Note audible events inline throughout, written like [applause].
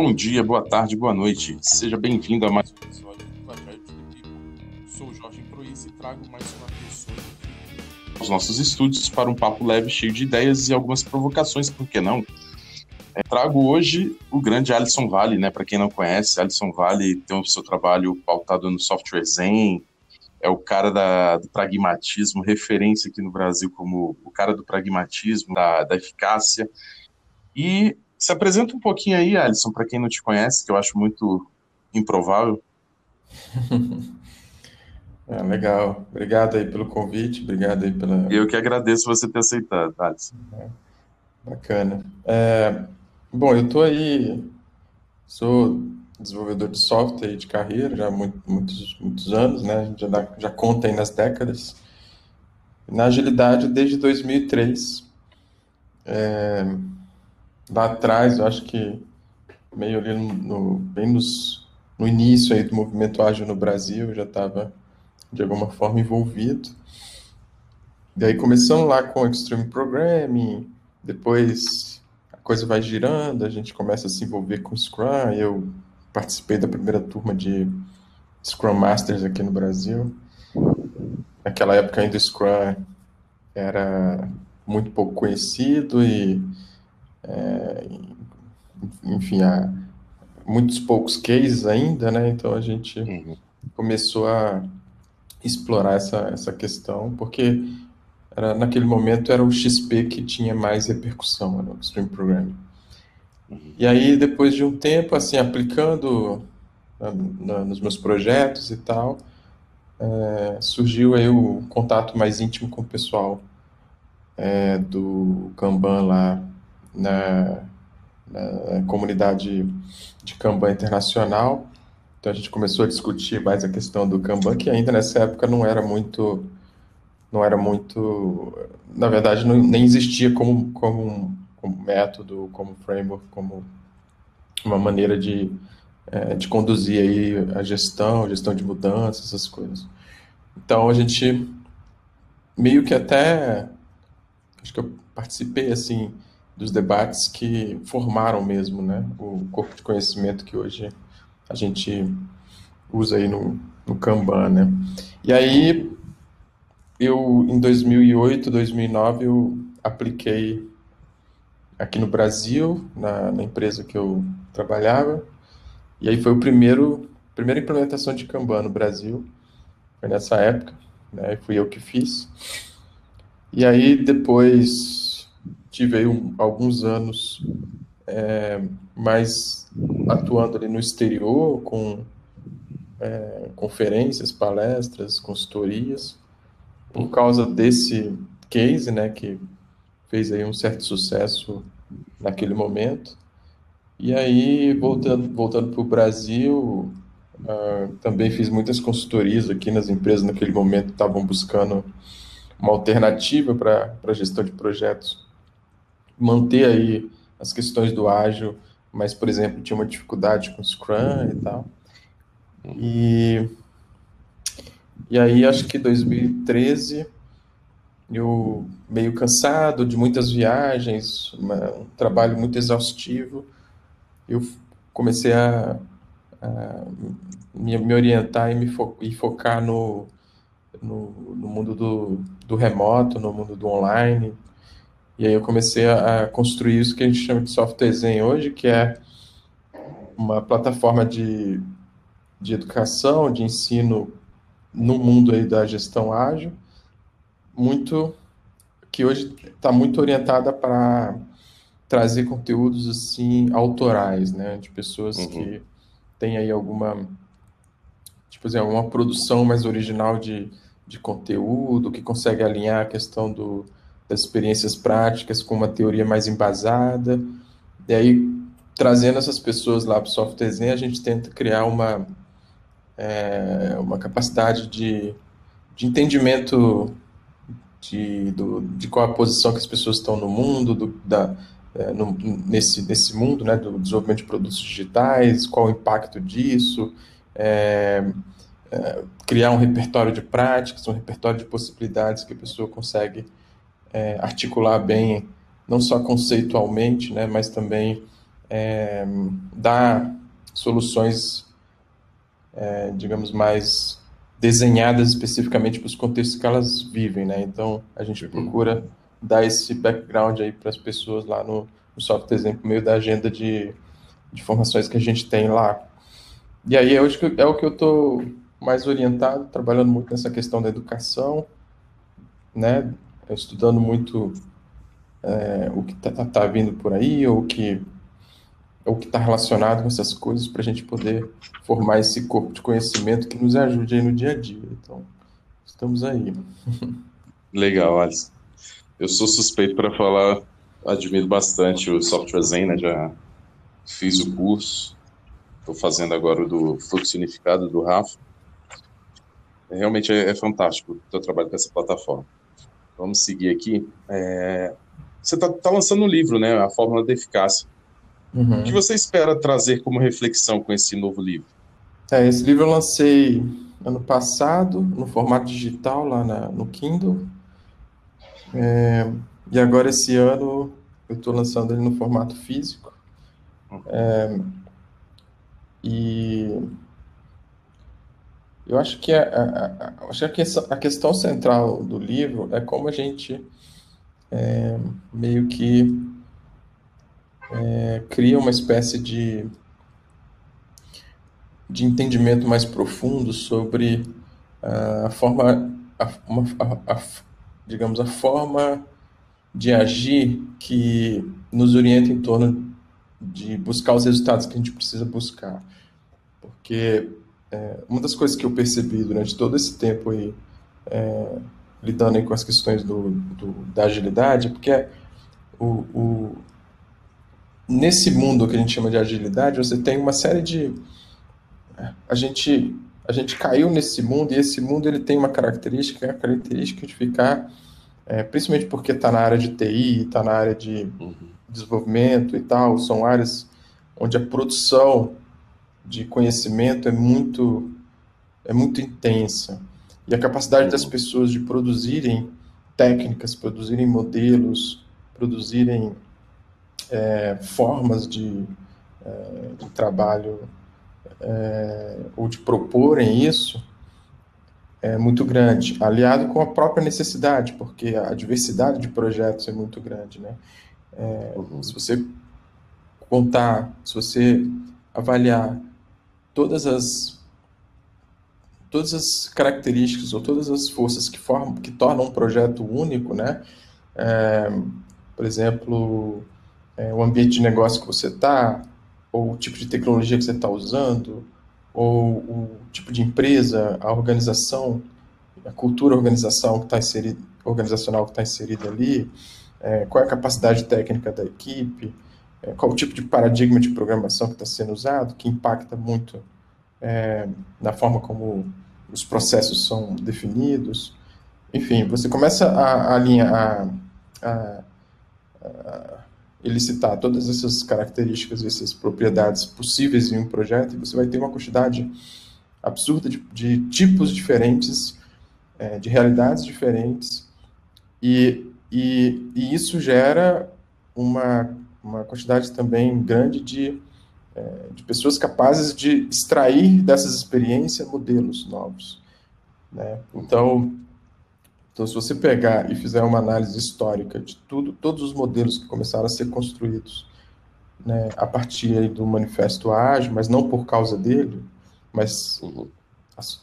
Bom dia, boa tarde, boa noite. Seja bem-vindo a mais um episódio do to the People. Sou Jorge Proiz e trago mais uma pessoa aos nossos estúdios para um papo leve, cheio de ideias e algumas provocações, por que não? É, trago hoje o grande Alisson Vale, né? Para quem não conhece, Alisson Vale tem o seu trabalho pautado no software Zen, é o cara da, do pragmatismo, referência aqui no Brasil como o cara do pragmatismo, da, da eficácia. E se apresenta um pouquinho aí, Alisson, para quem não te conhece, que eu acho muito improvável. É, [laughs] legal. Obrigado aí pelo convite, obrigado aí pela. Eu que agradeço você ter aceitado, Alisson. É, bacana. É, bom, eu estou aí, sou desenvolvedor de software de carreira já há muito, muitos, muitos anos, né? Já, dá, já conta aí nas décadas. Na agilidade desde 2003. É, lá atrás, eu acho que meio ali no, no, bem nos, no início aí do movimento ágil no Brasil, eu já estava de alguma forma envolvido. Daí começamos lá com Extreme Programming, depois a coisa vai girando, a gente começa a se envolver com Scrum, eu participei da primeira turma de Scrum Masters aqui no Brasil. Naquela época ainda o Scrum era muito pouco conhecido e, é, enfim, há muitos poucos cases ainda, né? Então a gente uhum. começou a explorar essa, essa questão, porque era, naquele momento era o XP que tinha mais repercussão, no Extreme Programming. E aí, depois de um tempo, assim, aplicando na, na, nos meus projetos e tal, é, surgiu aí o contato mais íntimo com o pessoal é, do Kanban lá na, na, comunidade de Kanban internacional. Então a gente começou a discutir mais a questão do Kanban, que ainda nessa época não era muito, não era muito, na verdade não, nem existia como, como como método, como framework, como uma maneira de, é, de conduzir aí a gestão, gestão de mudanças, essas coisas. Então a gente meio que até acho que eu participei assim dos debates que formaram mesmo, né, o corpo de conhecimento que hoje a gente usa aí no, no Kanban, né? E aí eu em 2008, 2009 eu apliquei aqui no Brasil, na, na, empresa que eu trabalhava. E aí foi o primeiro primeira implementação de Kanban no Brasil. Foi nessa época, né? Fui eu que fiz. E aí depois tive aí um, alguns anos é, mais atuando ali no exterior com é, conferências, palestras, consultorias, por causa desse case, né, que fez aí um certo sucesso naquele momento. E aí, voltando, voltando para o Brasil, uh, também fiz muitas consultorias aqui nas empresas naquele momento estavam buscando uma alternativa para a gestão de projetos. Manter aí as questões do ágil, mas, por exemplo, tinha uma dificuldade com Scrum e tal. E, e aí, acho que 2013 eu meio cansado de muitas viagens, uma, um trabalho muito exaustivo, eu comecei a, a me, me, orientar e me fo, e focar no, no, no, mundo do, do remoto, no mundo do online. E aí eu comecei a, a construir isso que a gente chama de software Zen hoje, que é uma plataforma de, de educação, de ensino no mundo aí da gestão ágil, muito que hoje está muito orientada para trazer conteúdos assim autorais, né, de pessoas uhum. que têm aí alguma tipo assim, alguma produção mais original de, de conteúdo, que consegue alinhar a questão do, das experiências práticas com uma teoria mais embasada. E aí, trazendo essas pessoas lá para o software Zen, a gente tenta criar uma, é, uma capacidade de, de entendimento de, do, de qual a posição que as pessoas estão no mundo, do, da, é, no, nesse, nesse mundo né, do desenvolvimento de produtos digitais, qual o impacto disso, é, é, criar um repertório de práticas, um repertório de possibilidades que a pessoa consegue é, articular bem, não só conceitualmente, né, mas também é, dar soluções, é, digamos, mais desenhadas especificamente para os contextos que elas vivem, né? Então, a gente uhum. procura dar esse background aí para as pessoas lá no, no software exemplo, meio da agenda de, de formações que a gente tem lá. E aí é, hoje é o que eu estou mais orientado, trabalhando muito nessa questão da educação, né? Estudando muito é, o que está tá, vindo por aí, ou que o que está relacionado com essas coisas para a gente poder formar esse corpo de conhecimento que nos ajude aí no dia a dia. Então, estamos aí. [laughs] Legal, Alisson. Eu sou suspeito para falar, admiro bastante o Software Zen, né? Já fiz o curso, estou fazendo agora o do Fluxo Unificado do Rafa. Realmente é, é fantástico o teu trabalho com essa plataforma. Vamos seguir aqui. É, você está tá lançando um livro, né? A Fórmula da Eficácia. Uhum. O que você espera trazer como reflexão com esse novo livro? É, esse livro eu lancei ano passado, no formato digital, lá na, no Kindle. É, e agora, esse ano, eu estou lançando ele no formato físico. É, e eu acho que, a, a, a, acho que a questão central do livro é como a gente é, meio que é, cria uma espécie de, de entendimento mais profundo sobre a forma, a, a, digamos, a forma de agir que nos orienta em torno de buscar os resultados que a gente precisa buscar. Porque é, uma das coisas que eu percebi durante todo esse tempo aí, é, lidando aí com as questões do, do da agilidade, é porque o, o, nesse mundo que a gente chama de agilidade, você tem uma série de a gente a gente caiu nesse mundo e esse mundo ele tem uma característica, é a característica de ficar, é, principalmente porque está na área de TI, está na área de uhum. desenvolvimento e tal, são áreas onde a produção de conhecimento é muito é muito intensa e a capacidade das pessoas de produzirem técnicas, produzirem modelos, produzirem é, formas de, é, de trabalho é, ou de proporem isso é muito grande, aliado com a própria necessidade, porque a diversidade de projetos é muito grande, né? É, uhum. Se você contar, se você avaliar todas as todas as características ou todas as forças que formam, que tornam um projeto único, né? É, por exemplo, é, o ambiente de negócio que você está, ou o tipo de tecnologia que você está usando, ou o tipo de empresa, a organização, a cultura organização que tá inserida, organizacional que está inserida ali, é, qual é a capacidade técnica da equipe, é, qual o tipo de paradigma de programação que está sendo usado, que impacta muito é, na forma como os processos são definidos. Enfim, você começa a, a linha a, a, a elicitar todas essas características, essas propriedades possíveis em um projeto, e você vai ter uma quantidade absurda de, de tipos diferentes, é, de realidades diferentes, e, e, e, isso gera uma, uma quantidade também grande de, é, de pessoas capazes de extrair dessas experiências modelos novos. Né? Então, então, se você pegar e fizer uma análise histórica de tudo, todos os modelos que começaram a ser construídos né, a partir do Manifesto Ágil, mas não por causa dele, mas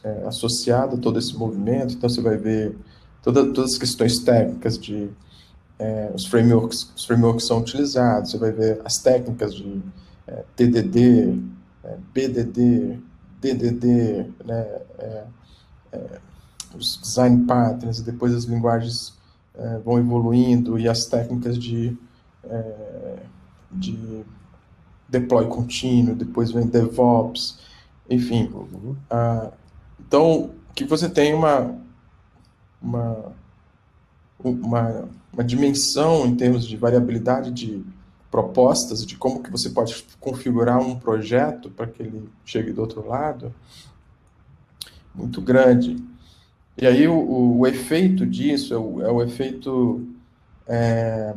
é, associado a todo esse movimento, então você vai ver toda, todas as questões técnicas de é, os frameworks, os frameworks são utilizados, você vai ver as técnicas de é, TDD, é, BDD, DDD, né, é, é os design patterns, depois as linguagens é, vão evoluindo e as técnicas de, de deploy contínuo, depois vem DevOps, enfim. Uhum. Ah, então, que você tem uma, uma, uma, uma dimensão em termos de variabilidade de propostas, de como que você pode configurar um projeto para que ele chegue do outro lado, muito grande. E aí o, o, o efeito disso é o, é o efeito é,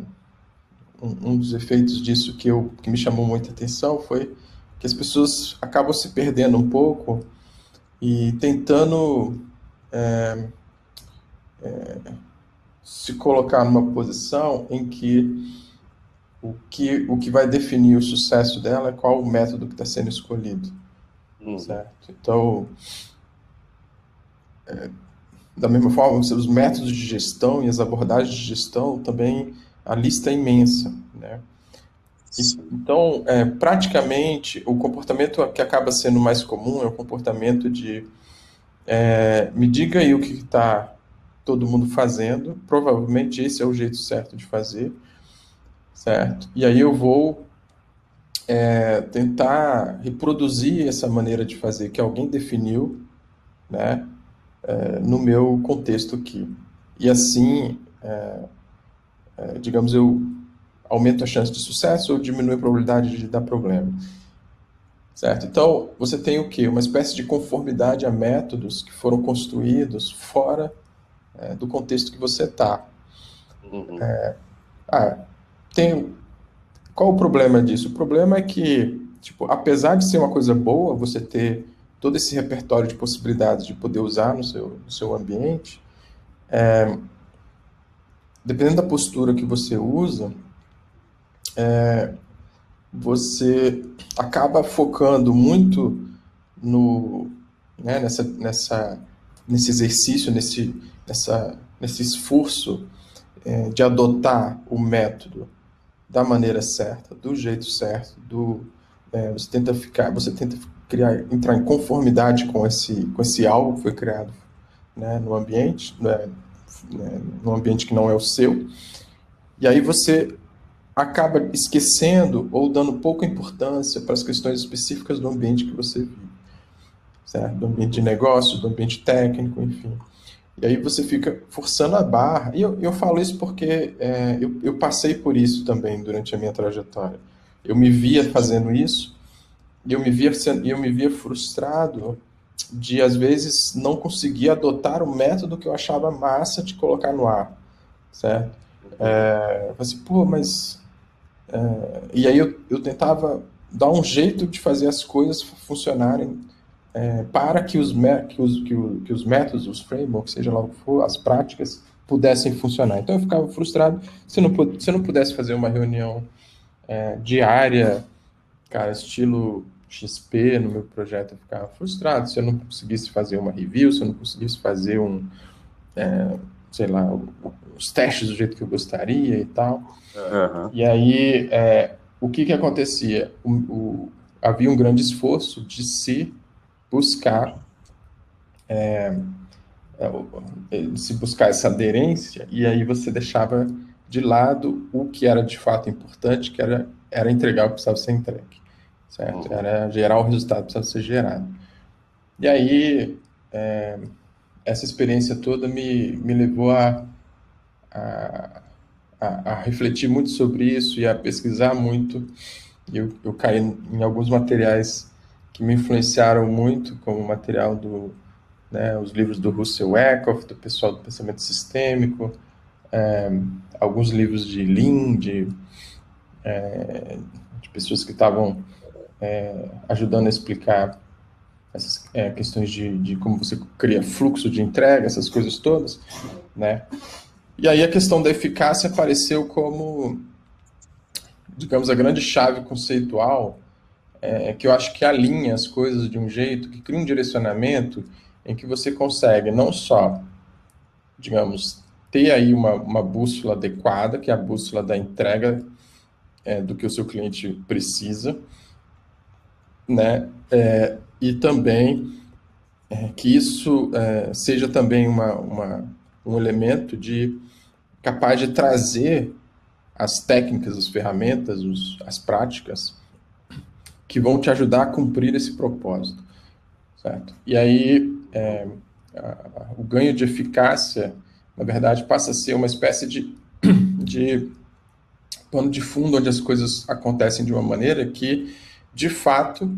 um, um, dos efeitos disso que, eu, que me chamou muita atenção foi que as pessoas acabam se perdendo um pouco e tentando é, é, se colocar numa posição em que o que, o que vai definir o sucesso dela é qual o método que está sendo escolhido. Hum. Certo? Então, é, da mesma forma, os métodos de gestão e as abordagens de gestão também, a lista é imensa, né? Então, é, praticamente, o comportamento que acaba sendo mais comum é o comportamento de é, me diga aí o que está todo mundo fazendo, provavelmente esse é o jeito certo de fazer, certo? E aí eu vou é, tentar reproduzir essa maneira de fazer que alguém definiu, né, é, no meu contexto aqui. E assim, é, é, digamos, eu aumento a chance de sucesso ou diminui a probabilidade de dar problema. Certo? Então, você tem o quê? Uma espécie de conformidade a métodos que foram construídos fora é, do contexto que você está. Uhum. É, ah, tem, qual o problema disso? O problema é que, tipo, apesar de ser uma coisa boa você ter todo esse repertório de possibilidades de poder usar no seu, no seu ambiente, é, dependendo da postura que você usa, é, você acaba focando muito no, né, nessa, nessa, nesse exercício, nesse, nessa, nesse esforço é, de adotar o método da maneira certa, do jeito certo, do, é, você tenta ficar, você tenta criar, entrar em conformidade com esse, com esse algo que foi criado né, no ambiente, né, né, no ambiente que não é o seu, e aí você acaba esquecendo ou dando pouca importância para as questões específicas do ambiente que você vive, certo? Do ambiente de negócio, do ambiente técnico, enfim. E aí você fica forçando a barra. E eu, eu falo isso porque é, eu, eu passei por isso também durante a minha trajetória. Eu me via fazendo isso e eu me via, eu me via frustrado de, às vezes, não conseguir adotar o método que eu achava massa de colocar no ar, certo? É, assim, pô, mas... É, e aí eu, eu tentava dar um jeito de fazer as coisas funcionarem é, para que os, que, os, que, o, que os métodos, os frameworks, seja lá o que for, as práticas, pudessem funcionar. Então eu ficava frustrado se não, se não pudesse fazer uma reunião é, diária, cara, estilo XP no meu projeto, eu ficava frustrado se eu não conseguisse fazer uma review, se eu não conseguisse fazer um, é, sei lá, os testes do jeito que eu gostaria e tal. Uhum. E aí, é, o que que acontecia? O, o, havia um grande esforço de se buscar é, é, se buscar essa aderência e aí você deixava de lado o que era de fato importante, que era, era entregar o que precisava ser entregue, certo? Era gerar o resultado que precisava ser gerado. E aí, é, essa experiência toda me, me levou a, a, a, a, refletir muito sobre isso e a pesquisar muito. Eu, eu caí em alguns materiais que me influenciaram muito, como material do, né, os livros do Russell Eckhoff, do pessoal do pensamento sistêmico, é, alguns livros de Lean, de, é, de pessoas que estavam é, ajudando a explicar essas é, questões de, de, como você cria fluxo de entrega, essas coisas todas, né? E aí a questão da eficácia apareceu como, digamos, a grande chave conceitual é, que eu acho que alinha as coisas de um jeito, que cria um direcionamento em que você consegue não só, digamos, ter aí uma, uma bússola adequada, que é a bússola da entrega é, do que o seu cliente precisa, né? É, e também é, que isso é, seja também uma, uma, um elemento de capaz de trazer as técnicas, as ferramentas, os, as práticas que vão te ajudar a cumprir esse propósito, certo? E aí é, a, o ganho de eficácia na verdade, passa a ser uma espécie de, [coughs] de pano de fundo onde as coisas acontecem de uma maneira que, de fato,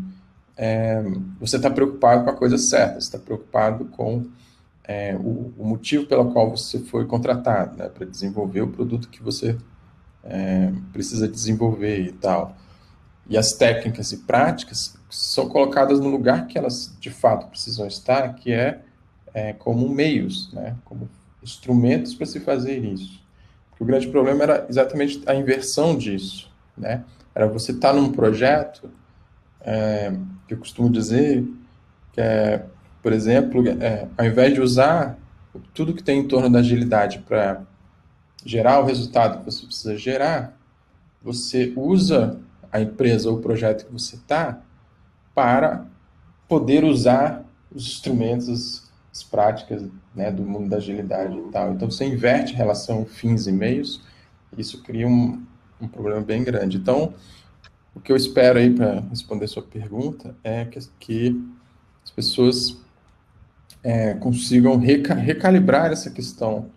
é, você está preocupado com a coisa certa, está preocupado com é, o, o, motivo pelo qual você foi contratado, né, para desenvolver o produto que você é, precisa desenvolver e tal. E as técnicas e práticas são colocadas no lugar que elas de fato precisam estar, que é, é como meios, né? como instrumentos para se fazer isso. Porque o grande problema era exatamente a inversão disso. Né? Era você estar tá num projeto, é, que eu costumo dizer, que é, por exemplo, é, ao invés de usar tudo que tem em torno da agilidade para gerar o resultado que você precisa gerar, você usa a empresa ou o projeto que você está para poder usar os instrumentos, as práticas né, do mundo da agilidade e tal. Então, você inverte relação fins e meios, isso cria um, um problema bem grande. Então, o que eu espero aí para responder sua pergunta é que, que as pessoas é, consigam reca recalibrar essa questão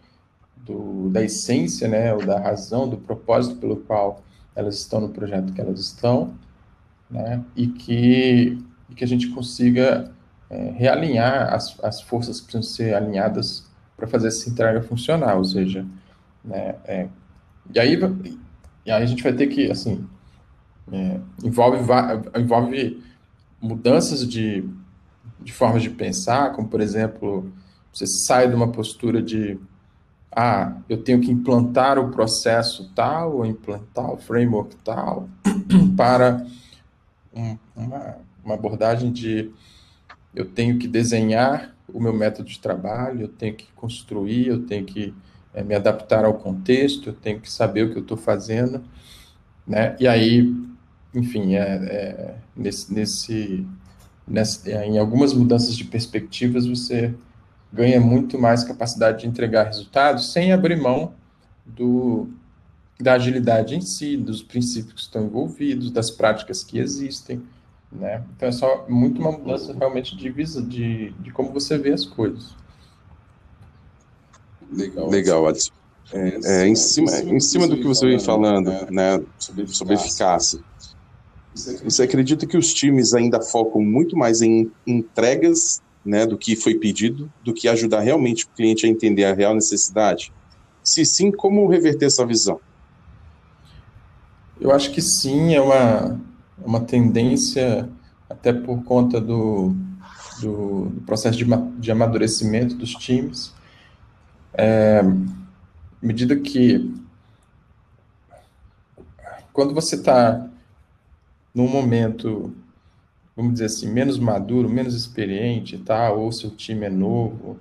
do, da essência, né, ou da razão, do propósito pelo qual elas estão no projeto que elas estão, né, e que, e que a gente consiga é, realinhar as, as forças que precisam ser alinhadas para fazer essa entrega funcionar, ou seja, né, é, e aí e aí a gente vai ter que, assim, é, envolve, envolve mudanças de, de formas de pensar, como, por exemplo, você sai de uma postura de ah, eu tenho que implantar o processo tal, ou implantar o framework tal, [clears throat] para um, uma, uma abordagem de eu tenho que desenhar o meu método de trabalho, eu tenho que construir, eu tenho que é, me adaptar ao contexto, eu tenho que saber o que eu estou fazendo, né? E aí, enfim, é, é nesse, nesse, nesse, em algumas mudanças de perspectivas você ganha muito mais capacidade de entregar resultados sem abrir mão do, da agilidade em si, dos princípios que estão envolvidos, das práticas que existem, né? Então é só muito uma mudança realmente de visa, de, de como você vê as coisas. Legal, Legal Adson. É, é, em, cima, em cima do que você vem falando, né, sobre eficácia, você acredita que os times ainda focam muito mais em entregas né, do que foi pedido, do que ajudar realmente o cliente a entender a real necessidade? Se sim, como reverter essa visão? Eu acho que sim, é uma, uma tendência, até por conta do, do, do processo de, de amadurecimento dos times. É, à medida que quando você está num momento vamos dizer assim, menos maduro, menos experiente, tá? ou seu time é novo,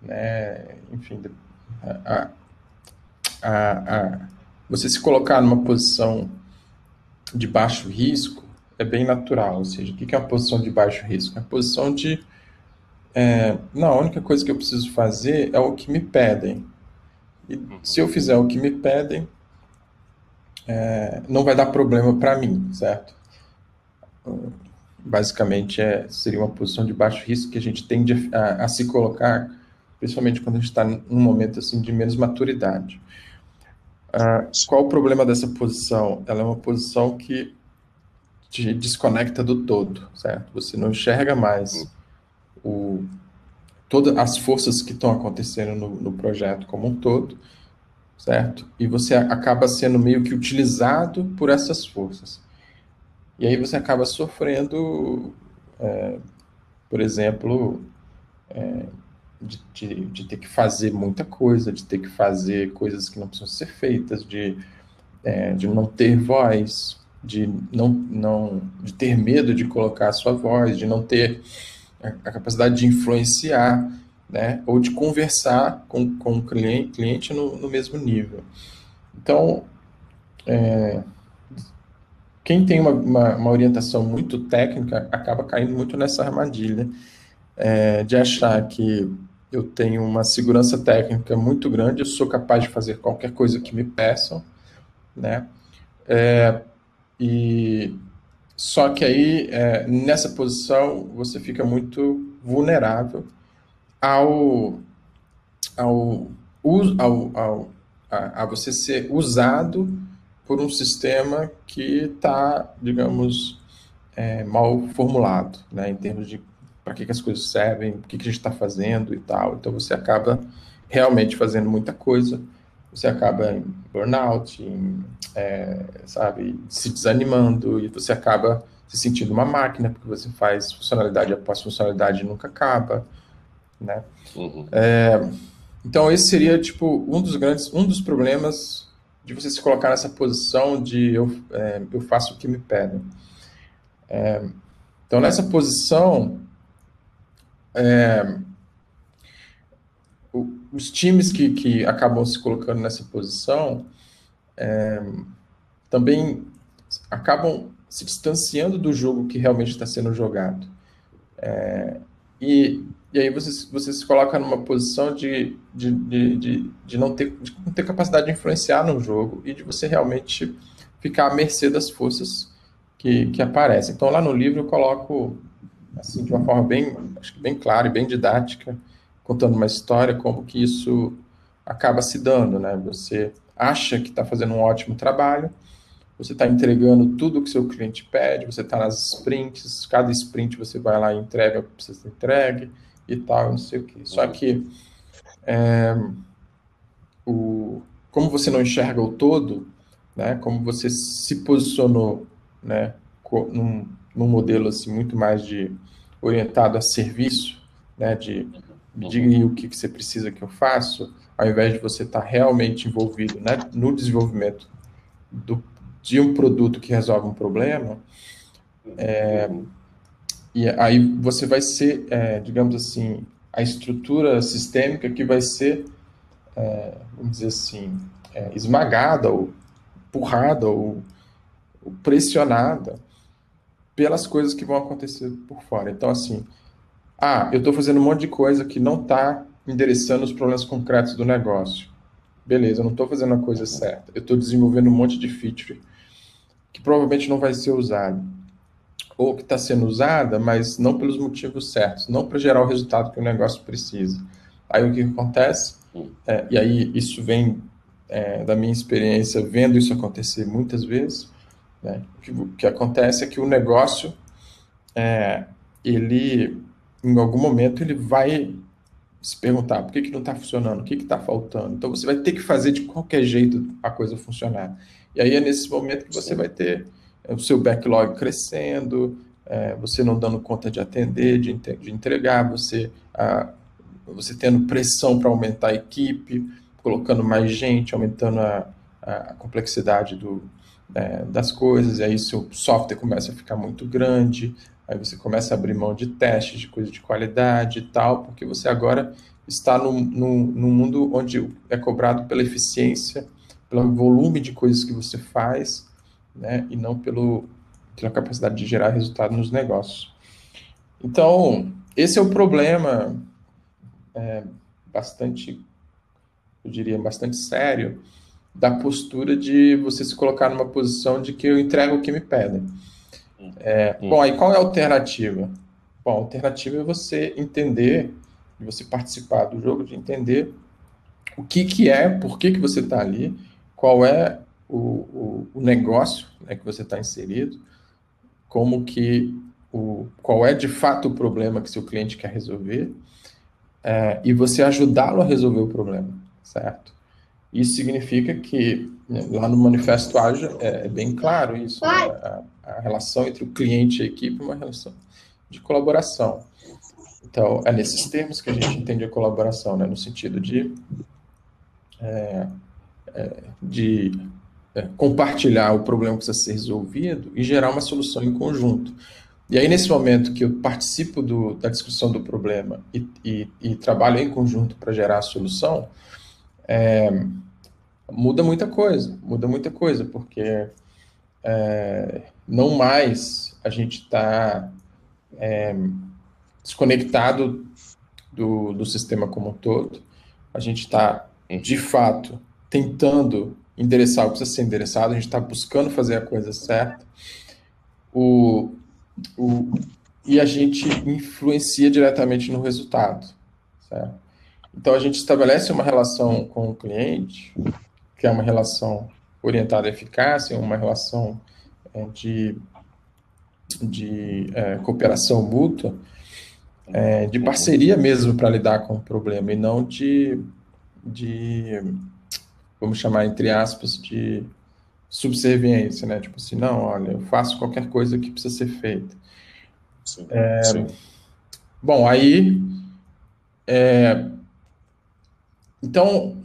né? enfim, a, a, a, você se colocar numa posição de baixo risco é bem natural, ou seja, o que é uma posição de baixo risco? É a posição de, é, não, a única coisa que eu preciso fazer é o que me pedem, e se eu fizer o que me pedem, é, não vai dar problema para mim, certo? Basicamente é, seria uma posição de baixo risco que a gente tende a, a se colocar, principalmente quando a gente está num momento assim de menos maturidade. Uh, qual o problema dessa posição? Ela é uma posição que te desconecta do todo, certo? Você não enxerga mais o, todas as forças que estão acontecendo no, no projeto como um todo, certo? E você acaba sendo meio que utilizado por essas forças. E aí você acaba sofrendo, é, por exemplo, é, de, de, de, ter que fazer muita coisa, de ter que fazer coisas que não precisam ser feitas, de, é, de não ter voz, de não, não de ter medo de colocar a sua voz, de não ter a, a capacidade de influenciar, né, ou de conversar com, com o cliente, cliente no, no mesmo nível. Então, é, quem tem uma, uma, uma, orientação muito técnica acaba caindo muito nessa armadilha é, de achar que eu tenho uma segurança técnica muito grande, eu sou capaz de fazer qualquer coisa que me peçam, né? É, e só que aí é, nessa posição você fica muito vulnerável ao ao, ao, ao a, a você ser usado por um sistema que está, digamos, é, mal formulado, né, em termos de para que, que, as coisas servem, o que, que a gente está fazendo e tal. Então você acaba realmente fazendo muita coisa você acaba em burnout, em, é, sabe, se desanimando e você acaba se sentindo uma máquina porque você faz funcionalidade após funcionalidade e nunca acaba, né? Uhum. É, então esse seria tipo um dos grandes, um dos problemas de você se colocar nessa posição de eu, é, eu faço o que me pedem. É, então nessa posição é, os times que, que acabam se colocando nessa posição é, também acabam se distanciando do jogo que realmente está sendo jogado. É, e, e aí você, você se coloca numa posição de, de, de, de, de não ter, de não ter capacidade de influenciar no jogo e de você realmente ficar à mercê das forças que, que aparecem. Então, lá no livro eu coloco, assim, de uma forma bem, acho que bem clara e bem didática, contando uma história, como que isso acaba se dando, né? Você acha que está fazendo um ótimo trabalho, você está entregando tudo que seu cliente pede, você está nas sprints, cada sprint você vai lá e entrega o que precisa ser entregue e tal, não sei o que. Só que é, o, como você não enxerga o todo, né, como você se posicionou né, num, num modelo assim, muito mais de orientado a serviço, né, de diga o que, que você precisa que eu faço, ao invés de você estar tá realmente envolvido né, no desenvolvimento do, de um produto que resolve um problema, é, e aí você vai ser, é, digamos assim, a estrutura sistêmica que vai ser, é, vamos dizer assim, é, esmagada ou empurrada ou, ou pressionada pelas coisas que vão acontecer por fora. Então, assim, ah, eu estou fazendo um monte de coisa que não está endereçando os problemas concretos do negócio. Beleza, eu não estou fazendo a coisa certa. Eu estou desenvolvendo um monte de feature que provavelmente não vai ser usado. Ou que está sendo usada, mas não pelos motivos certos, não para gerar o resultado que o negócio precisa. Aí o que acontece? É, e aí isso vem é, da minha experiência vendo isso acontecer muitas vezes. Né? O, que, o que acontece é que o negócio é, ele em algum momento ele vai se perguntar por que, que não está funcionando, o que está faltando. Então você vai ter que fazer de qualquer jeito a coisa funcionar. E aí é nesse momento que você vai ter o seu backlog crescendo, é, você não dando conta de atender, de, de entregar, você, a, você tendo pressão para aumentar a equipe, colocando mais gente, aumentando a, a complexidade do, é, das coisas, e aí seu software começa a ficar muito grande, Aí você começa a abrir mão de testes, de coisa de qualidade e tal, porque você agora está num, num, num mundo onde é cobrado pela eficiência, pelo volume de coisas que você faz, né, e não pelo, pela capacidade de gerar resultado nos negócios. Então, esse é o problema é, bastante, eu diria, bastante sério da postura de você se colocar numa posição de que eu entrego o que me pedem. É, bom, aí qual é a alternativa? Bom, a alternativa é você entender, você participar do jogo, de entender o que, que é, por que, que você está ali, qual é o, o, o negócio né, que você está inserido, como que o, qual é de fato o problema que seu cliente quer resolver, é, e você ajudá-lo a resolver o problema, certo? Isso significa que né, lá no Manifesto Ágil é, é bem claro isso, né? a, a, relação entre o cliente e a equipe é uma relação de colaboração. Então, é nesses termos que a gente entende a colaboração, né? no sentido de, é, é, de é, compartilhar o problema que precisa ser resolvido e gerar uma solução em conjunto. E aí, nesse momento que eu participo do, da discussão do problema e, e, e trabalho em conjunto para gerar a solução, é, muda muita coisa, muda muita coisa, porque é, não mais a gente está é, desconectado do, do sistema como um todo, a gente está, de fato, tentando endereçar o que precisa ser endereçado, a gente está buscando fazer a coisa certa, o, o, e a gente influencia diretamente no resultado, certo? Então, a gente estabelece uma relação com o cliente, que é uma relação orientada à eficácia, uma relação é, de, de é, cooperação mútua, é, de parceria mesmo para lidar com o problema, e não de, de vamos chamar entre aspas, de subserviência, né? Tipo assim, não, olha, eu faço qualquer coisa que precisa ser feita. Sim, é, sim. Bom, aí. É, então,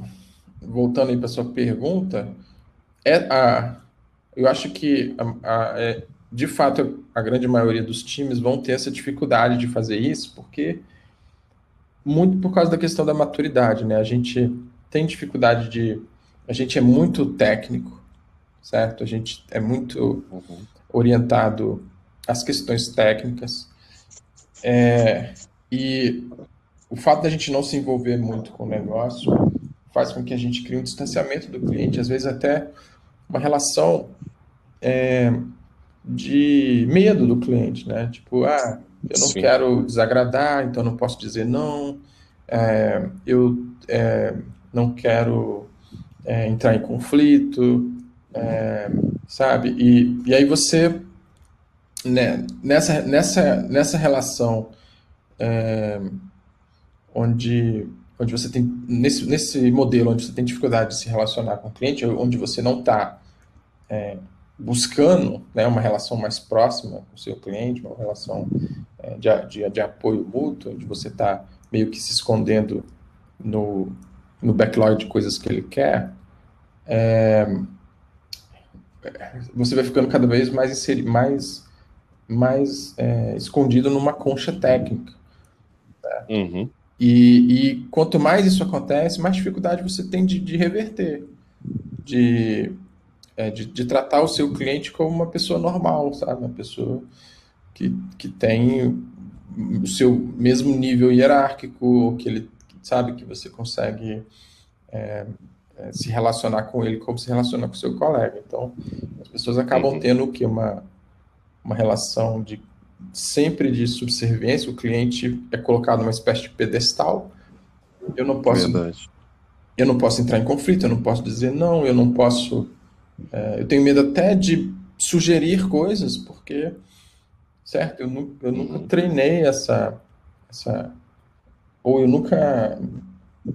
voltando aí para sua pergunta, é a, eu acho que, a, a, é, de fato, a grande maioria dos times vão ter essa dificuldade de fazer isso, porque muito por causa da questão da maturidade, né? A gente tem dificuldade de. A gente é muito técnico, certo? A gente é muito uhum. orientado às questões técnicas. É, e o fato da gente não se envolver muito com o negócio faz com que a gente crie um distanciamento do cliente, às vezes até uma relação é, de medo do cliente, né? Tipo, ah, eu não Sim. quero desagradar, então não posso dizer não, é, eu é, não quero é, entrar em conflito, é, sabe? E, e aí você, né, nessa, nessa, nessa relação é, onde onde você tem nesse, nesse modelo onde você tem dificuldade de se relacionar com o cliente, onde você não está é, buscando né, uma relação mais próxima com o seu cliente, uma relação é, de, de, de, apoio mútuo, onde você está meio que se escondendo no, no backlog de coisas que ele quer, é, você vai ficando cada vez mais, inseri, mais, mais é, escondido numa concha técnica. Né? Uhum. E, e, quanto mais isso acontece, mais dificuldade você tem de, de reverter, de, é, de, de, tratar o seu cliente como uma pessoa normal, sabe? Uma pessoa que, que tem o seu mesmo nível hierárquico, que ele sabe que você consegue é, é, se relacionar com ele como se relaciona com seu colega. Então, as pessoas acabam tendo o que? Uma, uma relação de sempre de subserviência, o cliente é colocado numa espécie de pedestal. Eu não posso. Verdade. Eu não posso entrar em conflito, eu não posso dizer não, eu não posso. É, eu tenho medo até de sugerir coisas, porque, certo, eu, nu, eu nunca uhum. treinei essa, essa. Ou eu nunca,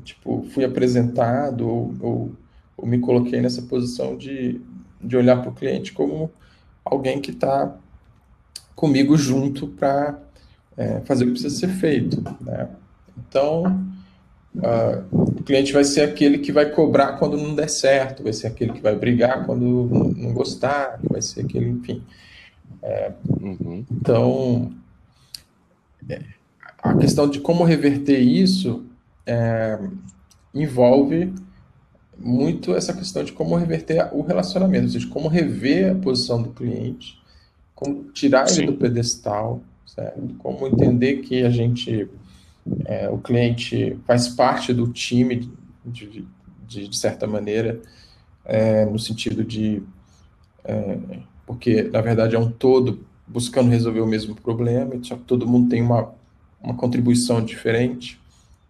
tipo, fui apresentado, ou, ou, ou me coloquei nessa posição de, de olhar para o cliente como alguém que está comigo junto para é, fazer o que precisa ser feito. Né? Então, uh, o cliente vai ser aquele que vai cobrar quando não der certo, vai ser aquele que vai brigar quando não gostar, vai ser aquele, enfim. É, uhum. Então, é, a questão de como reverter isso é, envolve muito essa questão de como reverter o relacionamento, ou seja, como rever a posição do cliente como tirar Sim. ele do pedestal, certo? Como entender que a gente, é, o cliente faz parte do time de, de, de certa maneira, é, no sentido de, é, porque na verdade é um todo buscando resolver o mesmo problema, só que todo mundo tem uma, uma contribuição diferente.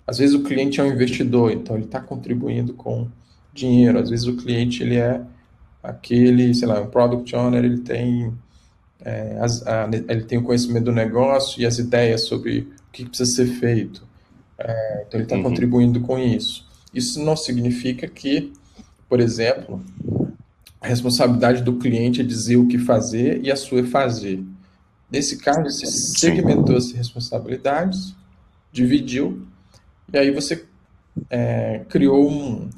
Às vezes o cliente é um investidor, então ele está contribuindo com dinheiro. Às vezes o cliente ele é aquele, sei lá, um product owner, ele tem é, as, a, ele tem o conhecimento do negócio e as ideias sobre o que precisa ser feito. É, então, ele está uhum. contribuindo com isso. Isso não significa que, por exemplo, a responsabilidade do cliente é dizer o que fazer e a sua é fazer. Nesse caso, você segmentou as responsabilidades, dividiu, e aí você é, criou um,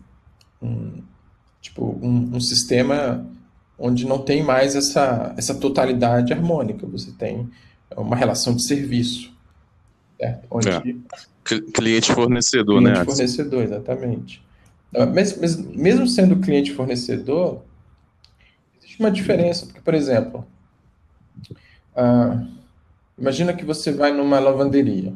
um tipo, um, um sistema onde não tem mais essa, essa totalidade harmônica, você tem uma relação de serviço. Certo? Onde, é. Cliente-fornecedor, né? Cliente-fornecedor, exatamente. Mas, mas, mesmo sendo cliente-fornecedor, existe uma diferença, porque, por exemplo, uh, imagina que você vai numa lavanderia,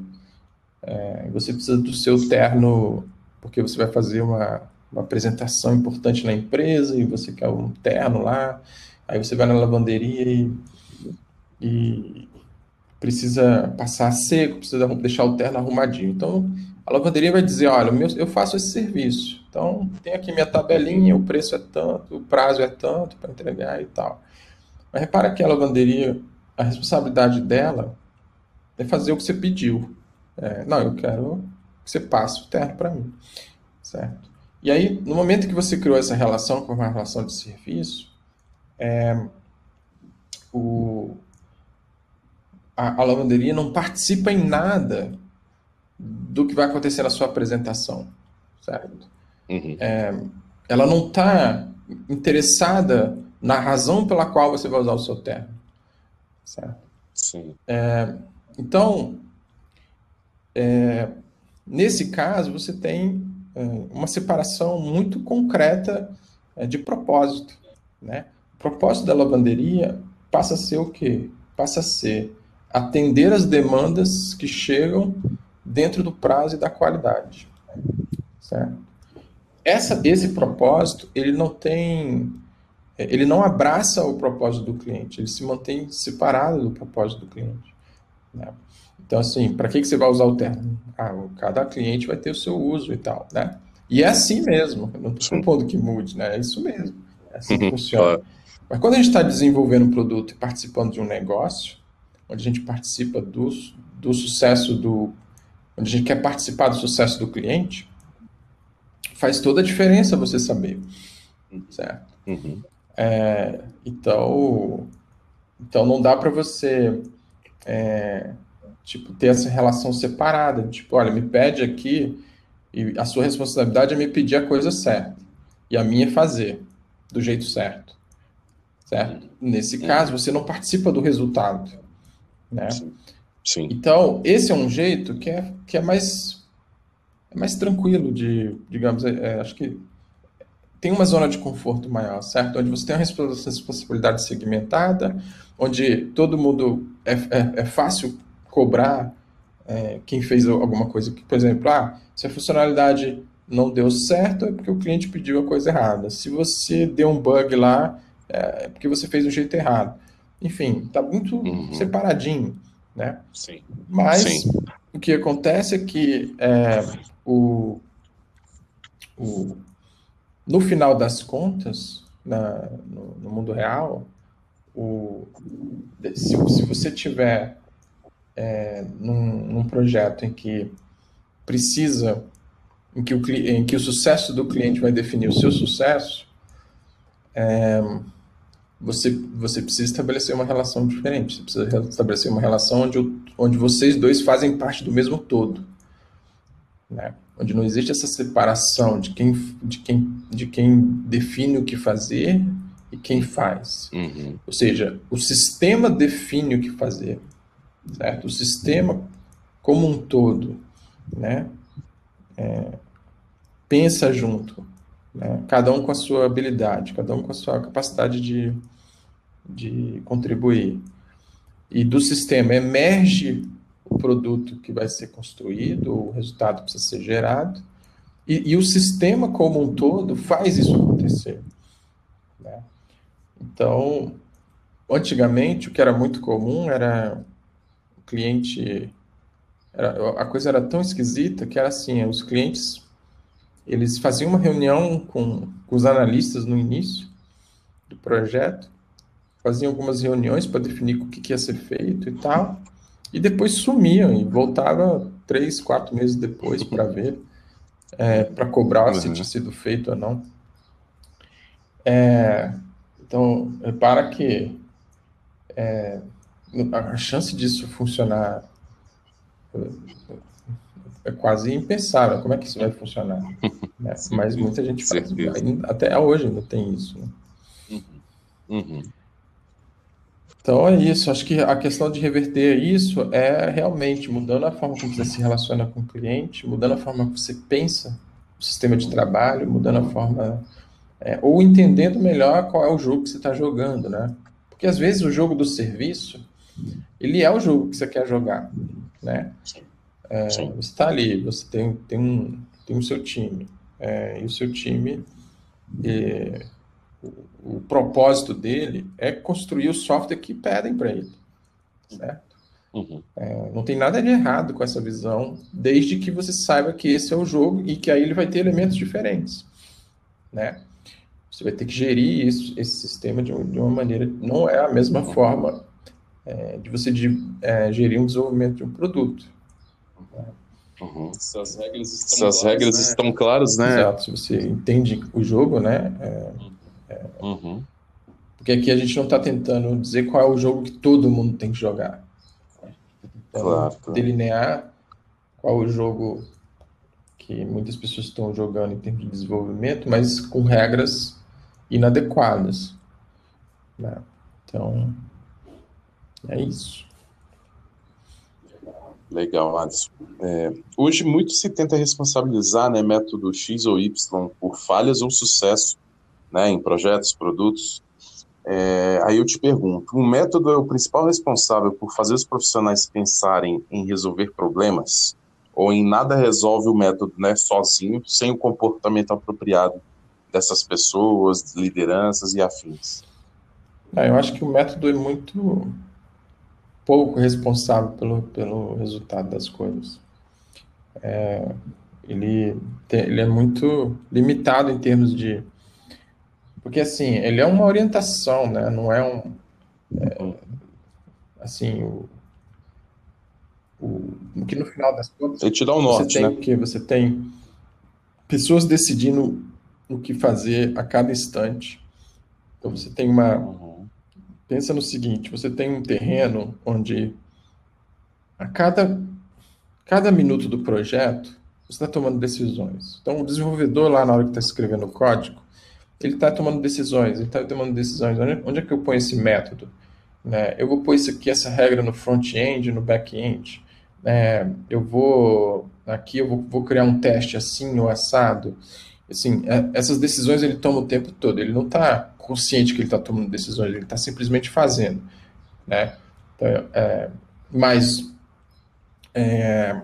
é, você precisa do seu terno, porque você vai fazer uma, uma apresentação importante na empresa e você quer um terno lá, aí você vai na lavanderia e, e precisa passar seco, precisa deixar o terno arrumadinho. Então, a lavanderia vai dizer, olha, eu faço esse serviço. Então, tem aqui minha tabelinha, o preço é tanto, o prazo é tanto para entregar e tal. Mas repara que a lavanderia, a responsabilidade dela é fazer o que você pediu. É, não, eu quero que você passe o terno para mim, certo? E aí, no momento que você criou essa relação com uma relação de serviço, é, o, a, a lavanderia não participa em nada do que vai acontecer na sua apresentação, certo? Uhum. É, ela não está interessada na razão pela qual você vai usar o seu terno, certo? Sim. É, então, é, nesse caso, você tem é, uma separação muito concreta é, de propósito, né? O propósito da lavanderia passa a ser o quê? Passa a ser atender as demandas que chegam dentro do prazo e da qualidade. Certo? Essa, esse propósito, ele não tem, ele não abraça o propósito do cliente, ele se mantém separado do propósito do cliente. Né? Então, assim, para que, que você vai usar o terno? Ah, cada cliente vai ter o seu uso e tal, né? E é assim mesmo, não estou propondo que mude, né? É isso mesmo, é assim que uhum. funciona. Mas quando a gente está desenvolvendo um produto e participando de um negócio, onde a gente participa do, do sucesso do. onde a gente quer participar do sucesso do cliente, faz toda a diferença você saber. Certo? Uhum. É, então, então não dá para você é, tipo, ter essa relação separada. Tipo, olha, me pede aqui e a sua responsabilidade é me pedir a coisa certa. E a minha é fazer do jeito certo. Certo? Nesse caso, você não participa do resultado. Né? Sim. Sim. Então, esse é um jeito que é, que é mais é mais tranquilo de, digamos, é, é, acho que tem uma zona de conforto maior, certo? Onde você tem uma responsabilidade segmentada, onde todo mundo é, é, é fácil cobrar é, quem fez alguma coisa. Por exemplo, ah, se a funcionalidade não deu certo, é porque o cliente pediu a coisa errada. Se você deu um bug lá, é porque você fez do jeito errado. Enfim, tá muito uhum. separadinho, né? Sim. Mas Sim. o que acontece é que é, o, o, no final das contas, na, no, no mundo real, o, se, se você tiver é, num, num, projeto em que precisa, em que, o, em que o sucesso do cliente vai definir o seu sucesso, é, você, você precisa estabelecer uma relação diferente. Você precisa estabelecer uma relação onde, onde vocês dois fazem parte do mesmo todo. Né? Onde não existe essa separação de quem, de quem, de quem define o que fazer e quem faz. Uhum. Ou seja, o sistema define o que fazer certo? O sistema como um todo, né? É, pensa junto, né? cada um com a sua habilidade, cada um com a sua capacidade de, de contribuir. E do sistema emerge o produto que vai ser construído, o resultado precisa ser gerado, e, e o sistema como um todo faz isso acontecer. Né? Então, antigamente, o que era muito comum era cliente. Era, a coisa era tão esquisita que era assim: os clientes eles faziam uma reunião com, com os analistas no início do projeto, faziam algumas reuniões para definir o que, que ia ser feito e tal, e depois sumiam e voltava três, quatro meses depois [laughs] para ver, é, para cobrar uhum. se tinha sido feito ou não. É, então, repara que é, a chance disso funcionar é quase impensável. Como é que isso vai funcionar? [laughs] Né? Mas muita gente faz. Até hoje ainda tem isso. Né? Uhum. Uhum. Então é isso. Acho que a questão de reverter isso é realmente mudando a forma como você se relaciona com o cliente, mudando a forma como você pensa o sistema de trabalho, mudando a forma. É, ou entendendo melhor qual é o jogo que você está jogando, né? Porque às vezes o jogo do serviço ele é o jogo que você quer jogar, né? É, você está ali, você tem, tem, um, tem o seu time, é, e o seu time, é, o, o, propósito dele é construir o software que pedem para ele, certo? Uhum. É, não tem nada de errado com essa visão, desde que você saiba que esse é o jogo e que aí ele vai ter elementos diferentes, né? Você vai ter que gerir isso, esse sistema de, de uma maneira, não é a mesma uhum. forma é, de você de, é, gerir um desenvolvimento de um produto. Uhum. Se as regras estão Se as claras, regras né? estão claras, né? Exato, se você entende o jogo, né? É, Uhum. Porque aqui a gente não está tentando dizer qual é o jogo que todo mundo tem que jogar. Então, Claro, claro. delinear qual o jogo que muitas pessoas estão jogando em termos de desenvolvimento, mas com regras inadequadas. né? Então, é isso. Legal, Alisson. É, hoje muito se tenta responsabilizar, né, método X ou Y por falhas ou sucesso, né, em projetos, produtos. É, aí eu te pergunto, o método é o principal responsável por fazer os profissionais pensarem em resolver problemas? Ou em nada resolve o método, né, sozinho, sem o comportamento apropriado dessas pessoas, lideranças e afins? Ah, eu acho que o método é muito pouco responsável pelo, pelo resultado das coisas. É, ele, ele é muito limitado em termos de. Porque, assim, ele é uma orientação, né? Não é um. é, assim, o, o, que no final das contas. Ele te dá Você norte, tem né? o quê? Você tem pessoas decidindo o que fazer a cada instante. Então, você tem uma. Uhum. Pensa no seguinte: você tem um terreno onde a cada, cada minuto do projeto você está tomando decisões. Então, o desenvolvedor, lá na hora que está escrevendo o código, ele está tomando decisões. Ele está tomando decisões. Onde, onde é que eu ponho esse método? Né? Eu vou pôr isso aqui, essa regra no front-end, no back-end. né? eu vou aqui, eu vou, vou criar um teste assim ou assado. Assim, é- essas decisões ele toma o tempo todo. Ele não está consciente que ele está tomando decisões. Ele está simplesmente fazendo, né? Então, é, mas é,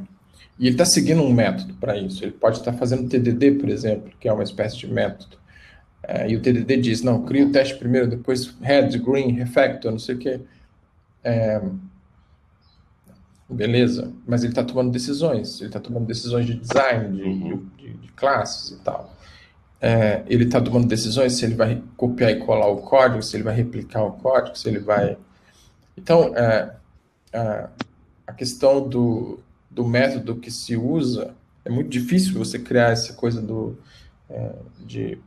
e ele está seguindo um método para isso. Ele pode estar fazendo TDD, por exemplo, que é uma espécie de método. É, e o TDD diz, não, cria o teste primeiro, depois red, green, refactor, não sei o quê. É, beleza, mas ele está tomando decisões. Ele está tomando decisões de design, de, Uhum. de- de classes e tal. É, ele está tomando decisões se ele vai copiar e colar o código, se ele vai replicar o código, se ele vai... Então, é, é, a questão do, do método que se usa, é muito difícil você criar essa coisa do, é, de,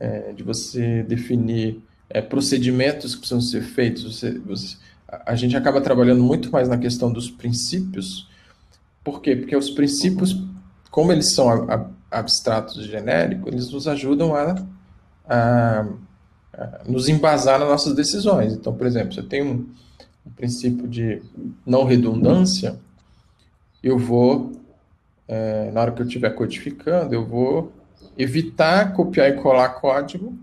é, de você definir é, procedimentos que precisam ser feitos. Você, você- a, gente acaba trabalhando muito mais na questão dos princípios. Por quê? Porque os princípios, como eles são a- a- abstratos genéricos, eles nos ajudam a, a- a nos embasar nas nossas decisões. Então, por exemplo, você tem um, um princípio de não redundância, eu vou, é, na hora que eu estiver codificando, eu vou evitar copiar e colar código,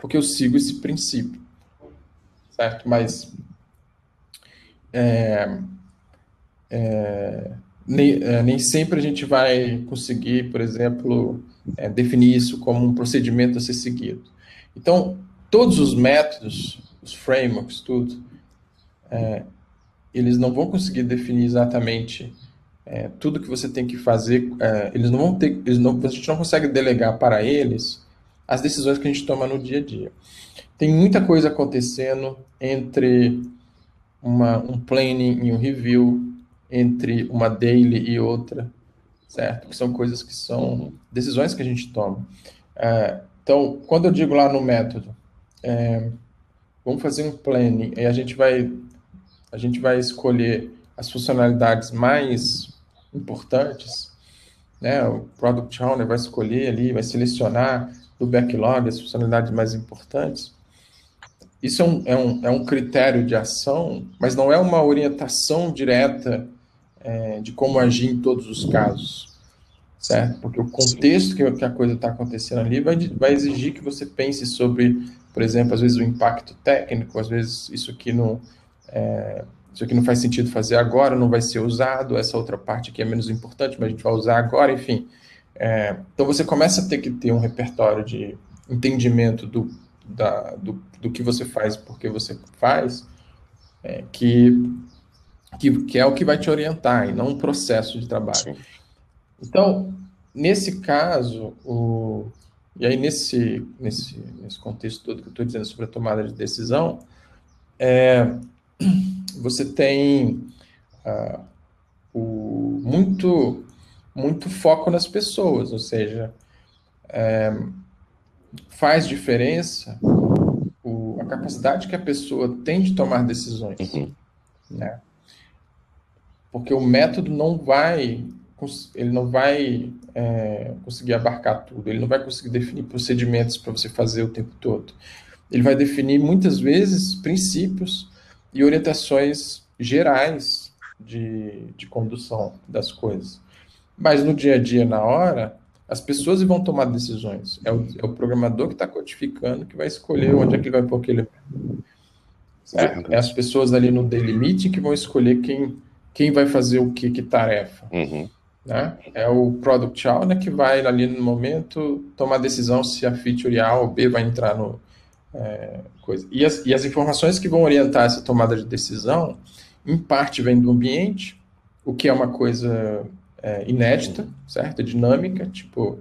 porque eu sigo esse princípio, certo? Mas é, é, nem, é, nem sempre a gente vai conseguir, por exemplo, é, definir isso como um procedimento a ser seguido. Então, todos os métodos, os frameworks, tudo, é, eles não vão conseguir definir exatamente é, tudo que você tem que fazer. é, eles não vão ter, eles não, a gente não consegue delegar para eles as decisões que a gente toma no dia a dia. Tem muita coisa acontecendo entre uma, um planning e um review, entre uma daily e outra, certo? Que são coisas que são decisões que a gente toma. É, então, quando eu digo lá no método, é, vamos fazer um planning, e a gente vai a gente vai escolher as funcionalidades mais importantes, né? O Product Owner vai escolher ali, vai selecionar do backlog as funcionalidades mais importantes. Isso é um, é um, é um critério de ação, mas não é uma orientação direta é, de como agir em todos os casos, certo? Porque o contexto que, que a coisa está acontecendo ali vai, vai exigir que você pense sobre, por exemplo, às vezes o impacto técnico, às vezes isso aqui não, é, isso aqui não faz sentido fazer agora, não vai ser usado, essa outra parte aqui é menos importante, mas a gente vai usar agora, enfim. É, então você começa a ter que ter um repertório de entendimento do, da, do, do que você faz, porque você faz, é, que, que, que é o que vai te orientar, e não um processo de trabalho. Sim. Então, nesse caso, o, e aí nesse, nesse, nesse contexto todo que eu estou dizendo sobre a tomada de decisão, é, você tem uh, o muito, muito foco nas pessoas, ou seja, é, faz diferença o, a capacidade que a pessoa tem de tomar decisões, uhum. né? Porque o método não vai, ele não vai é, conseguir abarcar tudo, ele não vai conseguir definir procedimentos para você fazer o tempo todo. Ele vai definir muitas vezes princípios e orientações gerais de, de condução das coisas. Mas no dia a dia, na hora, as pessoas vão tomar decisões. É o, é o programador que está codificando que vai escolher onde é que ele vai pôr aquele. É, é as pessoas ali no meeting que vão escolher quem, quem vai fazer o que, que tarefa. Uhum. Né? É o product owner que vai ali no momento tomar decisão se a feature A ou B vai entrar no é, coisa. E as, e as informações que vão orientar essa tomada de decisão, em parte vem do ambiente, o que é uma coisa é, inédita, certo? Dinâmica, tipo,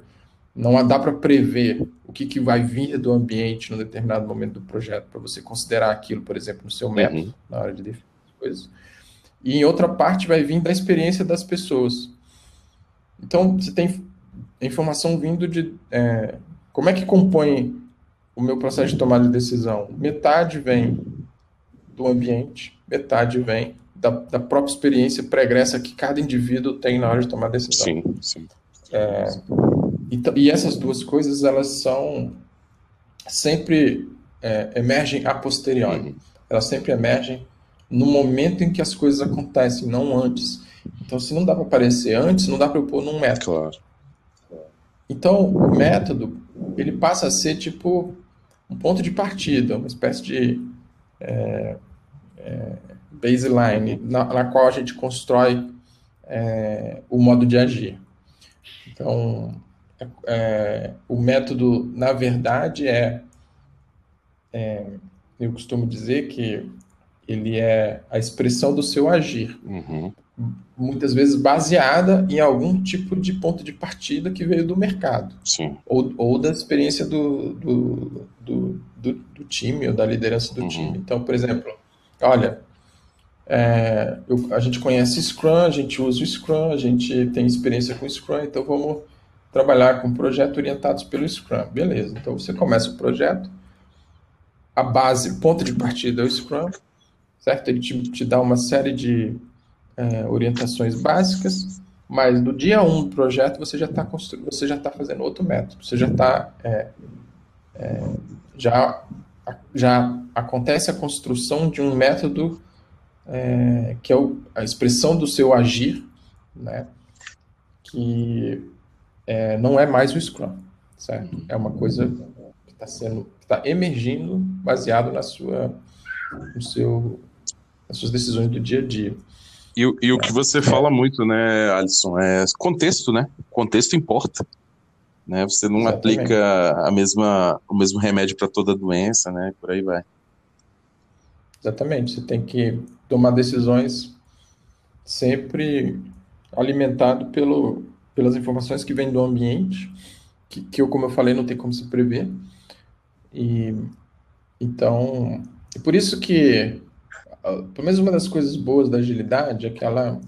não dá para prever o que, que vai vir do ambiente num determinado momento do projeto para você considerar aquilo, por exemplo, no seu método, uhum. na hora de definir coisas. E em outra parte vai vir da experiência das pessoas. Então, você tem informação vindo de é, como é que compõe o meu processo de tomada de decisão. Metade vem do ambiente, metade vem da, da própria experiência pregressa que cada indivíduo tem na hora de tomar decisão. Sim, sim. É, e, e, essas duas coisas, elas são sempre é, emergem a posteriori. Uhum. Elas sempre emergem no momento em que as coisas acontecem, não antes. Então, se não dá para aparecer antes, não dá para eu pôr num método. Claro. Então, o método, ele passa a ser tipo um ponto de partida, uma espécie de é, é, baseline na, na, qual a gente constrói é, o modo de agir. Então, é, é, o método, na verdade, é, é, eu costumo dizer que ele é a expressão do seu agir. Uhum. Muitas vezes baseada em algum tipo de ponto de partida que veio do mercado. Sim. Ou, ou da experiência do, do, do, do, do time, ou da liderança do uhum. time. Então, por exemplo, olha, é, eu, a gente conhece Scrum, a gente usa o Scrum, a gente tem experiência com Scrum, então vamos trabalhar com projetos orientados pelo Scrum. Beleza, então você começa o projeto, a base, o ponto de partida é o Scrum, certo? Ele te, te dá uma série de é, orientações básicas, mas no dia 1 um do projeto você já está você já está fazendo outro método, você já está é, é, já já acontece a construção de um método é, que é o, a expressão do seu agir, né, que é, não é mais o Scrum, certo? É uma coisa que está sendo, está emergindo baseado na sua, no seu, nas suas decisões do dia a dia. E, e o que você fala muito, né, Alisson, é contexto, né? Contexto importa. Né? Você não Exatamente. aplica a mesma, o mesmo remédio para toda doença, né? Por aí vai. Exatamente. Você tem que tomar decisões sempre alimentado pelo, pelas informações que vêm do ambiente, que, que eu, como eu falei, não tem como se prever. E então, e por isso que, pelo menos uma das coisas boas da agilidade é que ela,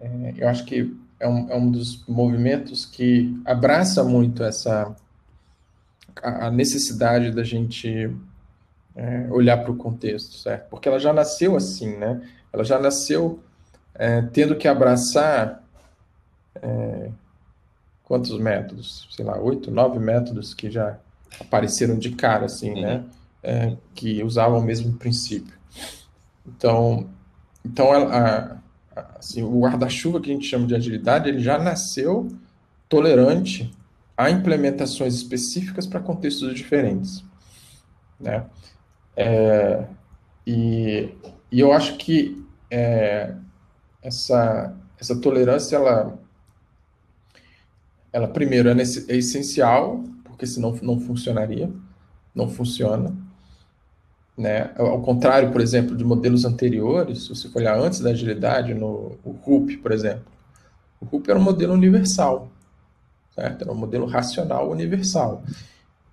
é, eu acho que é um, é um dos movimentos que abraça muito essa a necessidade da gente é, olhar para o contexto, certo? Porque ela já nasceu assim, né? Ela já nasceu é, tendo que abraçar é, quantos métodos? Sei lá, oito, nove métodos que já apareceram de cara, assim, né? É, que usavam o mesmo princípio. Então, então ela, a, assim, o guarda-chuva que a gente chama de agilidade, ele já nasceu tolerante a implementações específicas para contextos diferentes, né? É, e, e eu acho que é, essa, essa tolerância, ela, ela primeiro é, nesse, é essencial, porque senão não funcionaria, não funciona. Né? Ao contrário, por exemplo, de modelos anteriores, se você olhar antes da agilidade, no o RUP, por exemplo, o RUP era um modelo universal, certo? Era um modelo racional universal.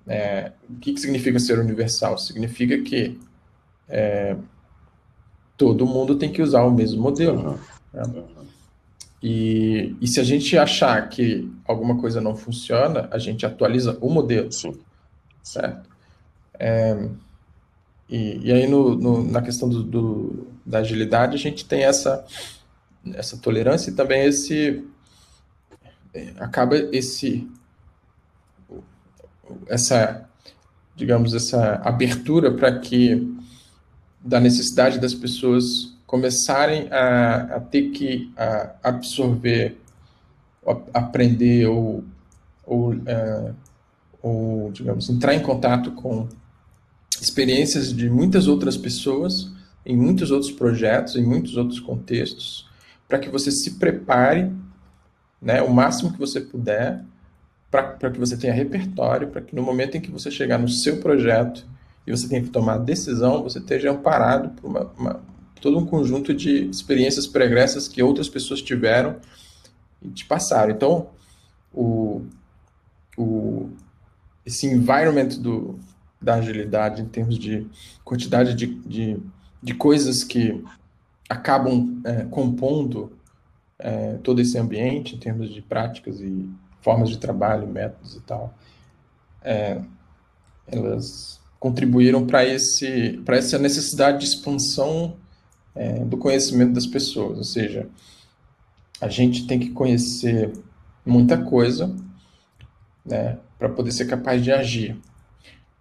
É, o que, que significa ser universal? Significa que é, todo mundo tem que usar o mesmo modelo. Uhum. Né? E, e se a gente achar que alguma coisa não funciona, a gente atualiza o modelo. Sim. Certo? É, e, e aí, no, no, na questão do, do, da agilidade, a gente tem essa, essa tolerância e também esse. É, acaba esse. Essa, digamos, essa abertura para que. da necessidade das pessoas começarem a, a ter que a absorver, aprender ou, ou, uh, ou, digamos, entrar em contato com experiências de muitas outras pessoas, em muitos outros projetos, em muitos outros contextos, para que você se prepare né, o máximo que você puder, para que você tenha repertório, para que no momento em que você chegar no seu projeto e você tenha que tomar decisão, você esteja amparado por uma, uma, todo um conjunto de experiências pregressas que outras pessoas tiveram e te passaram. Então, o, o, esse environment do, da agilidade em termos de quantidade de, de, de coisas que acabam é, compondo é, todo esse ambiente em termos de práticas e formas de trabalho, métodos e tal, é, elas contribuíram para essa necessidade de expansão é, do conhecimento das pessoas, ou seja, a gente tem que conhecer muita coisa, né, para poder ser capaz de agir.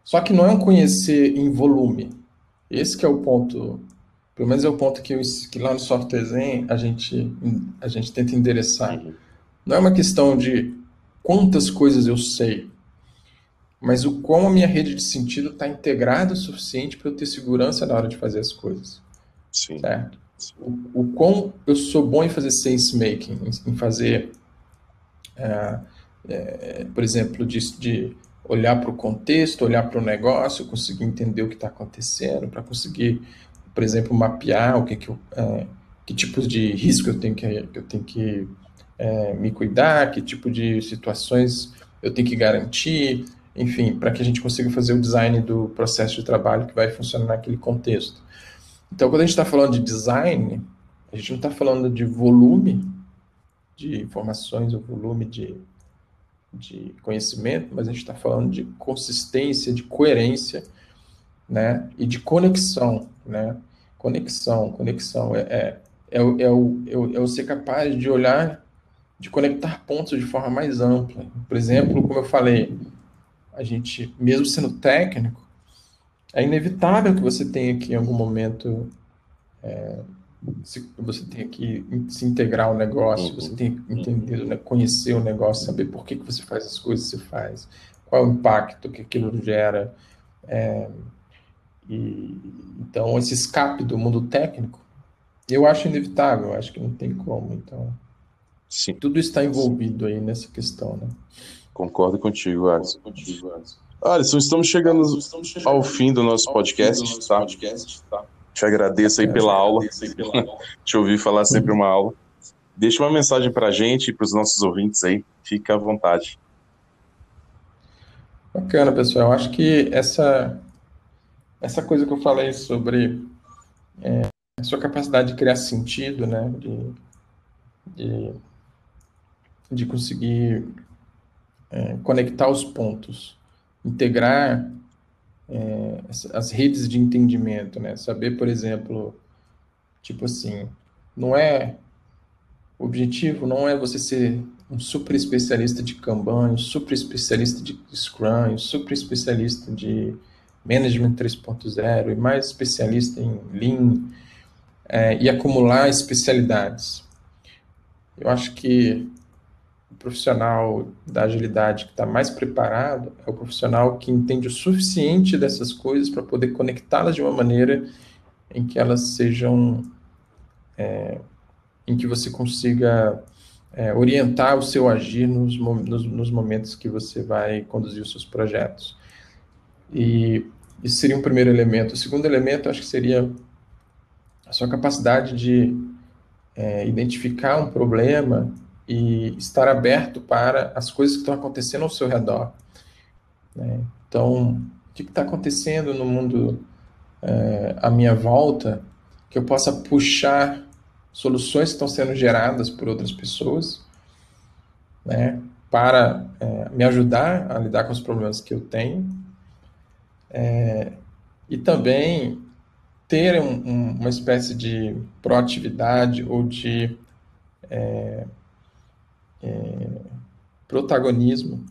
Só que não é um conhecer em volume. Esse é o ponto, pelo menos é o ponto que, eu, que lá no Software Zen a gente, a gente tenta endereçar. Não é uma questão de quantas coisas eu sei, mas o como a minha rede de sentido está integrada o suficiente para eu ter segurança na hora de fazer as coisas. Sim. Certo? O, o quão eu sou bom em fazer sense making, em, em fazer, é, por exemplo, de, de olhar para o contexto, olhar para o negócio, conseguir entender o que está acontecendo, para conseguir, por exemplo, mapear o que, que, eu, é, que tipos de risco eu tenho que, eu tenho que é, me cuidar, que tipo de situações eu tenho que garantir, enfim, para que a gente consiga fazer o design do processo de trabalho que vai funcionar naquele contexto. Então, quando a gente está falando de design, a gente não está falando de volume de informações ou volume de de conhecimento, mas a gente está falando de consistência, de coerência, né? E de conexão, né? Conexão, conexão é, é, é, o, é, o, é o ser capaz de olhar, de conectar pontos de forma mais ampla. Por exemplo, como eu falei, a gente, mesmo sendo técnico, é inevitável que você tenha que, em algum momento, é, se, você tem que se integrar ao negócio, você tem que entender, né, conhecer o negócio, saber por que, que você faz as coisas que você faz, qual é o impacto que aquilo gera. É, e, então, esse escape do mundo técnico, eu acho inevitável, eu acho que não tem como. Então, Sim. tudo está envolvido aí nessa questão. Né? Concordo contigo, Alisson. Alisson, estamos chegando ao fim do nosso podcast, tá? tá? Te agradeço aí pela aula. [laughs] Te ouvir falar sempre uma aula. Deixa uma mensagem para a gente e para os nossos ouvintes aí. Fica à vontade. Bacana, pessoal. Acho que essa, essa coisa que eu falei sobre é, a sua capacidade de criar sentido, né? De, de, de conseguir é, conectar os pontos, integrar é, as redes de entendimento, né? Saber, por exemplo, tipo assim, não é o objetivo não é você ser um super especialista de Kanban, um super especialista de Scrum, um super especialista de Management 3.0 e mais especialista em Lean é, e acumular especialidades. Eu acho que o profissional da agilidade que está mais preparado é o profissional que entende o suficiente dessas coisas para poder conectá-las de uma maneira em que elas sejam. É, em que você consiga é, orientar o seu agir nos, nos, nos, momentos que você vai conduzir os seus projetos. E isso seria um primeiro elemento. O segundo elemento, acho que seria a sua capacidade de é, identificar um problema e estar aberto para as coisas que estão acontecendo ao seu redor. Né? Então, o que está acontecendo no mundo é, à minha volta que eu possa puxar soluções que estão sendo geradas por outras pessoas, né, para é, me ajudar a lidar com os problemas que eu tenho, é, e também ter um, um, uma espécie de proatividade ou de é, é protagonismo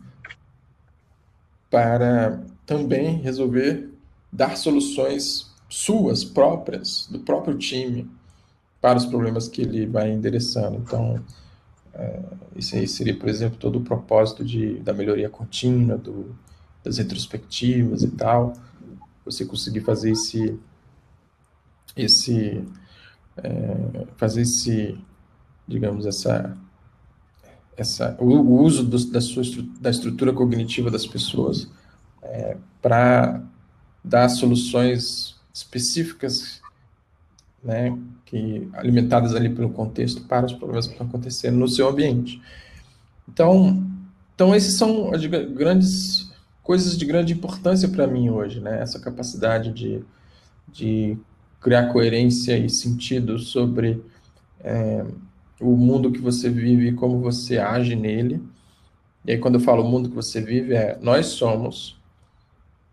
para também resolver dar soluções suas próprias, do próprio time, para os problemas que ele vai endereçando. Então, é, isso aí seria, por exemplo, todo o propósito de, da melhoria contínua, do, das retrospectivas e tal. Você conseguir fazer esse, esse é, fazer esse, digamos, essa, essa, o, o uso do, da sua da estrutura cognitiva das pessoas é, para dar soluções específicas né, que alimentadas ali pelo contexto para os problemas que estão acontecendo no seu ambiente. Então, então esses são grandes coisas de grande importância para mim hoje, né? Essa capacidade de, de criar coerência e sentido sobre é, o mundo que você vive e como você age nele. E aí, quando eu falo o mundo que você vive, é nós somos,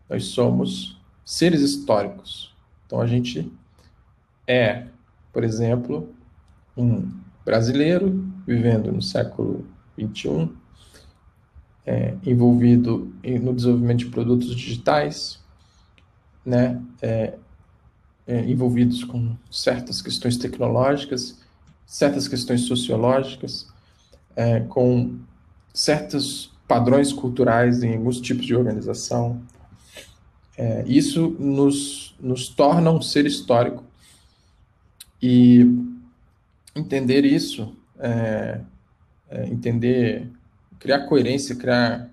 nós somos seres históricos. Então, a gente é, por exemplo, um brasileiro vivendo no século XXI, é, envolvido no desenvolvimento de produtos digitais, né, é, é, envolvidos com certas questões tecnológicas, certas questões sociológicas, é, com certos padrões culturais em alguns tipos de organização. É, isso nos, nos torna um ser histórico e entender isso, é, é, entender, criar coerência, criar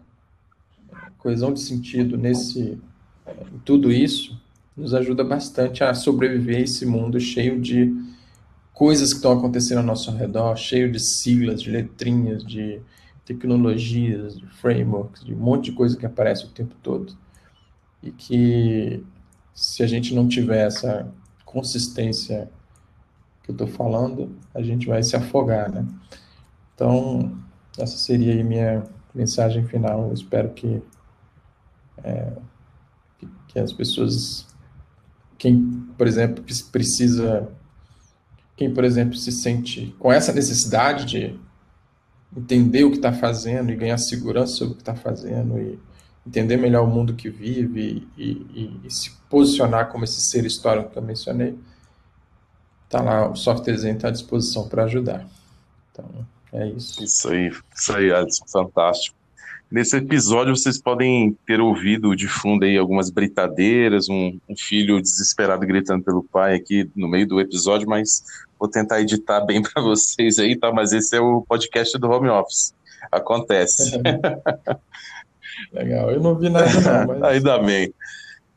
coesão de sentido nesse, em tudo isso, nos ajuda bastante a sobreviver a esse mundo cheio de coisas que estão acontecendo ao nosso redor, cheio de siglas, de letrinhas, de tecnologias, de frameworks, de um monte de coisa que aparece o tempo todo. E que se a gente não tiver essa consistência que eu estou falando, a gente vai se afogar, né? Então, essa seria a minha mensagem final. Eu espero que, é, que, que as pessoas, quem, por exemplo, precisa, quem, por exemplo, se sente com essa necessidade de entender o que está fazendo e ganhar segurança sobre o que está fazendo e entender melhor o mundo que vive e, e, e se posicionar como esse ser histórico que eu mencionei, tá lá, o softwarezinho está à disposição para ajudar. Então, é isso. Isso aí, isso aí, Adson, fantástico. Nesse episódio vocês podem ter ouvido de fundo aí algumas britadeiras, um, um, filho desesperado gritando pelo pai aqui no meio do episódio, mas vou tentar editar bem [laughs] para vocês aí, tá? Mas esse é o podcast do home office. Acontece. [laughs] Legal, eu não vi nada não, [laughs] mas... Ainda bem.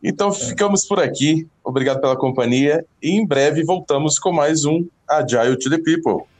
Então é. ficamos por aqui. Obrigado pela companhia e em breve voltamos com mais um Agile to the People.